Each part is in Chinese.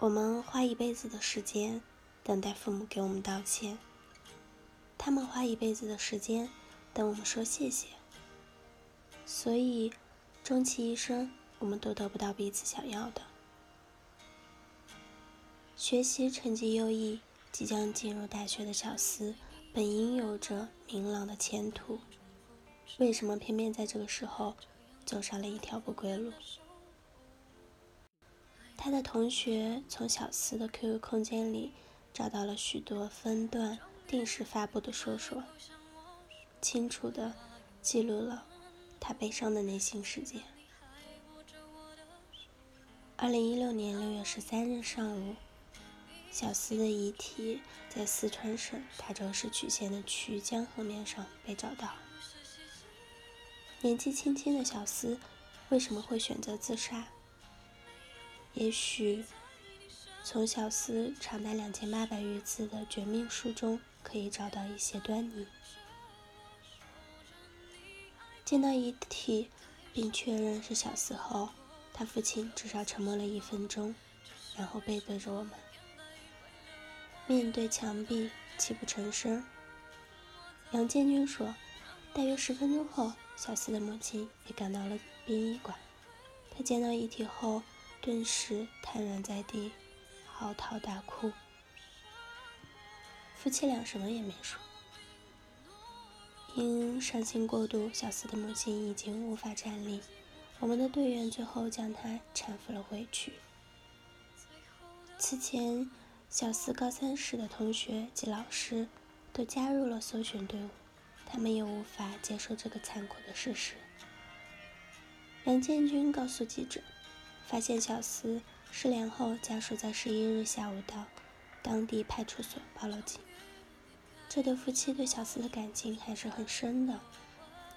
我们花一辈子的时间等待父母给我们道歉，他们花一辈子的时间等我们说谢谢，所以终其一生，我们都得不到彼此想要的。学习成绩优异，即将进入大学的小思，本应有着明朗的前途，为什么偏偏在这个时候走上了一条不归路？他的同学从小思的 QQ 空间里找到了许多分段定时发布的说说，清楚地记录了他悲伤的内心世界。二零一六年六月十三日上午，小思的遗体在四川省塔州市渠县的渠江河面上被找到。年纪轻轻的小思为什么会选择自杀？也许从小思长达两千八百余字的绝命书中可以找到一些端倪。见到遗体并确认是小思后，他父亲至少沉默了一分钟，然后背对着我们，面对墙壁泣不成声。杨建军说，大约十分钟后，小思的母亲也赶到了殡仪馆。他见到遗体后。顿时瘫软在地，嚎啕大哭。夫妻俩什么也没说。因伤心过度，小四的母亲已经无法站立。我们的队员最后将她搀扶了回去。此前，小四高三时的同学及老师都加入了搜寻队伍，他们也无法接受这个残酷的事实。杨建军告诉记者。发现小思失联后，家属在十一日下午到当地派出所报了警。这对夫妻对小思的感情还是很深的。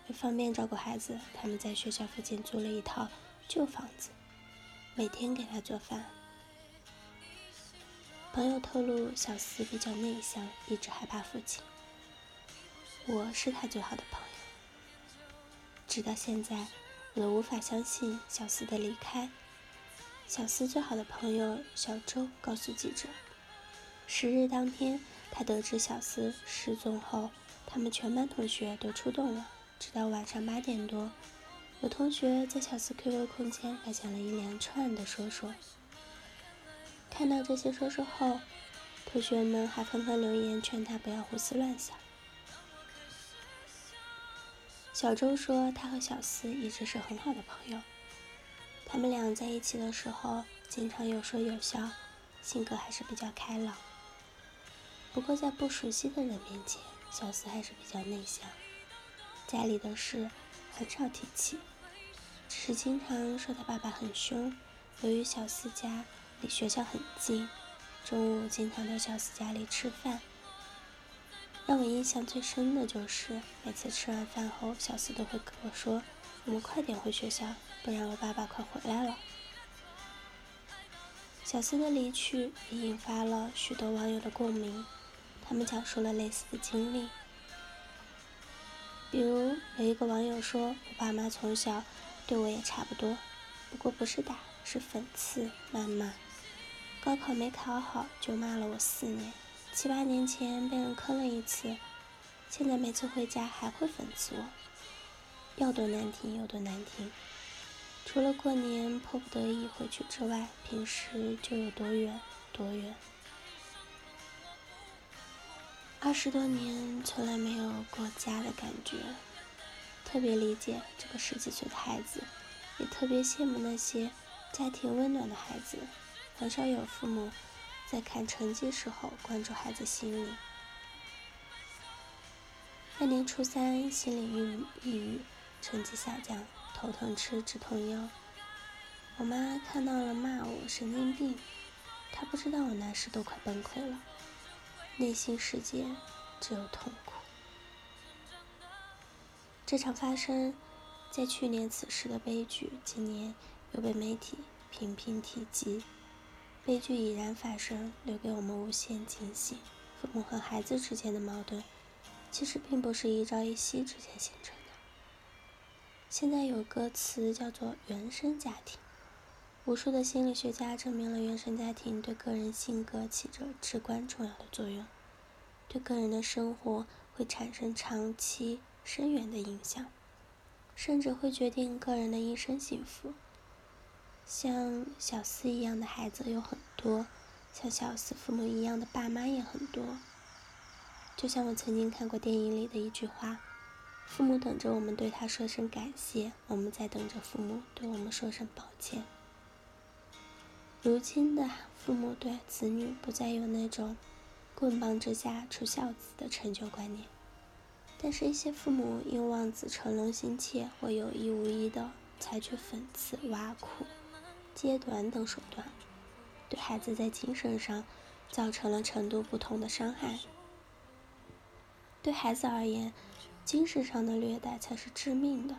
为方便照顾孩子，他们在学校附近租了一套旧房子，每天给他做饭。朋友透露，小思比较内向，一直害怕父亲。我是他最好的朋友，直到现在，我都无法相信小思的离开。小思最好的朋友小周告诉记者，十日当天，他得知小思失踪后，他们全班同学都出动了。直到晚上八点多，有同学在小思 QQ 空间发现了一连串的说说。看到这些说说后，同学们还纷纷留言劝他不要胡思乱想。小周说，他和小思一直是很好的朋友。他们俩在一起的时候，经常有说有笑，性格还是比较开朗。不过在不熟悉的人面前，小思还是比较内向，家里的事很少提起，只是经常说他爸爸很凶。由于小思家离学校很近，中午经常到小思家里吃饭。让我印象最深的就是，每次吃完饭后，小思都会跟我说。我们快点回学校，不然我爸爸快回来了。小新的离去也引发了许多网友的共鸣，他们讲述了类似的经历。比如有一个网友说：“我爸妈从小对我也差不多，不过不是打，是讽刺、谩骂。高考没考好就骂了我四年，七八年前被人坑了一次，现在每次回家还会讽刺我。”要多难听有多难听，除了过年迫不得已回去之外，平时就有多远多远。二十多年从来没有过家的感觉，特别理解这个十几岁的孩子，也特别羡慕那些家庭温暖的孩子。很少有父母在看成绩时候关注孩子心理。那年初三，心里郁抑郁。成绩下降，头疼吃止痛药。我妈看到了，骂我神经病。她不知道我那时都快崩溃了，内心世界只有痛苦。这场发生在去年此时的悲剧，今年又被媒体频频提及。悲剧已然发生，留给我们无限惊喜。父母和孩子之间的矛盾，其实并不是一朝一夕之间形成。现在有歌词叫做“原生家庭”，无数的心理学家证明了原生家庭对个人性格起着至关重要的作用，对个人的生活会产生长期深远的影响，甚至会决定个人的一生幸福。像小四一样的孩子有很多，像小四父母一样的爸妈也很多。就像我曾经看过电影里的一句话：“父母等着我们对他说声感谢，我们在等着父母对我们说声抱歉。”如今的父母对子女不再有那种“棍棒之下出孝子”的成就观念，但是，一些父母因望子成龙心切，或有意无意的采取讽刺、挖苦、揭短等手段，对孩子在精神上造成了程度不同的伤害。对孩子而言，精神上的虐待才是致命的，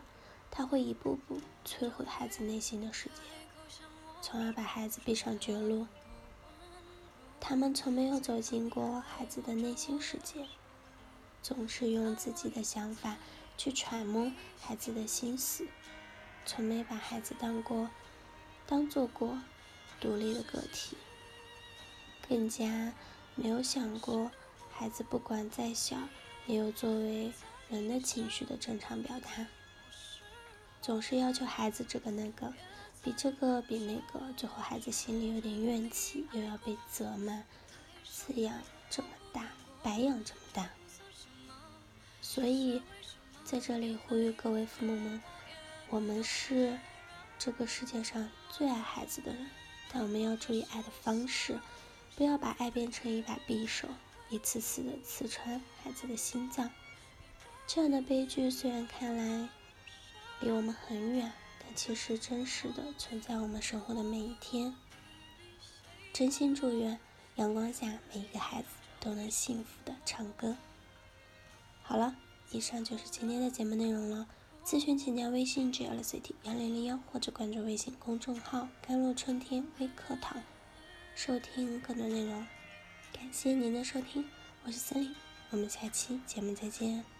他会一步步摧毁孩子内心的世界。从而把孩子逼上绝路。他们从没有走进过孩子的内心世界，总是用自己的想法去揣摩孩子的心思，从没把孩子当过、当做过独立的个体，更加没有想过孩子不管再小，也有作为人的情绪的正常表达，总是要求孩子这个那个。比这个比那个，最后孩子心里有点怨气，又要被责骂，滋养这么大，白养这么大。所以，在这里呼吁各位父母们，我们是这个世界上最爱孩子的人，但我们要注意爱的方式，不要把爱变成一把匕首，一次次的刺穿孩子的心脏。这样的悲剧虽然看来离我们很远。但其实真实的存在我们生活的每一天。真心祝愿阳光下每一个孩子都能幸福的唱歌。好了，以上就是今天的节目内容了。咨询请加微信 j l c t 幺零零幺或者关注微信公众号“甘露春天微课堂”，收听更多内容。感谢您的收听，我是森林，我们下期节目再见。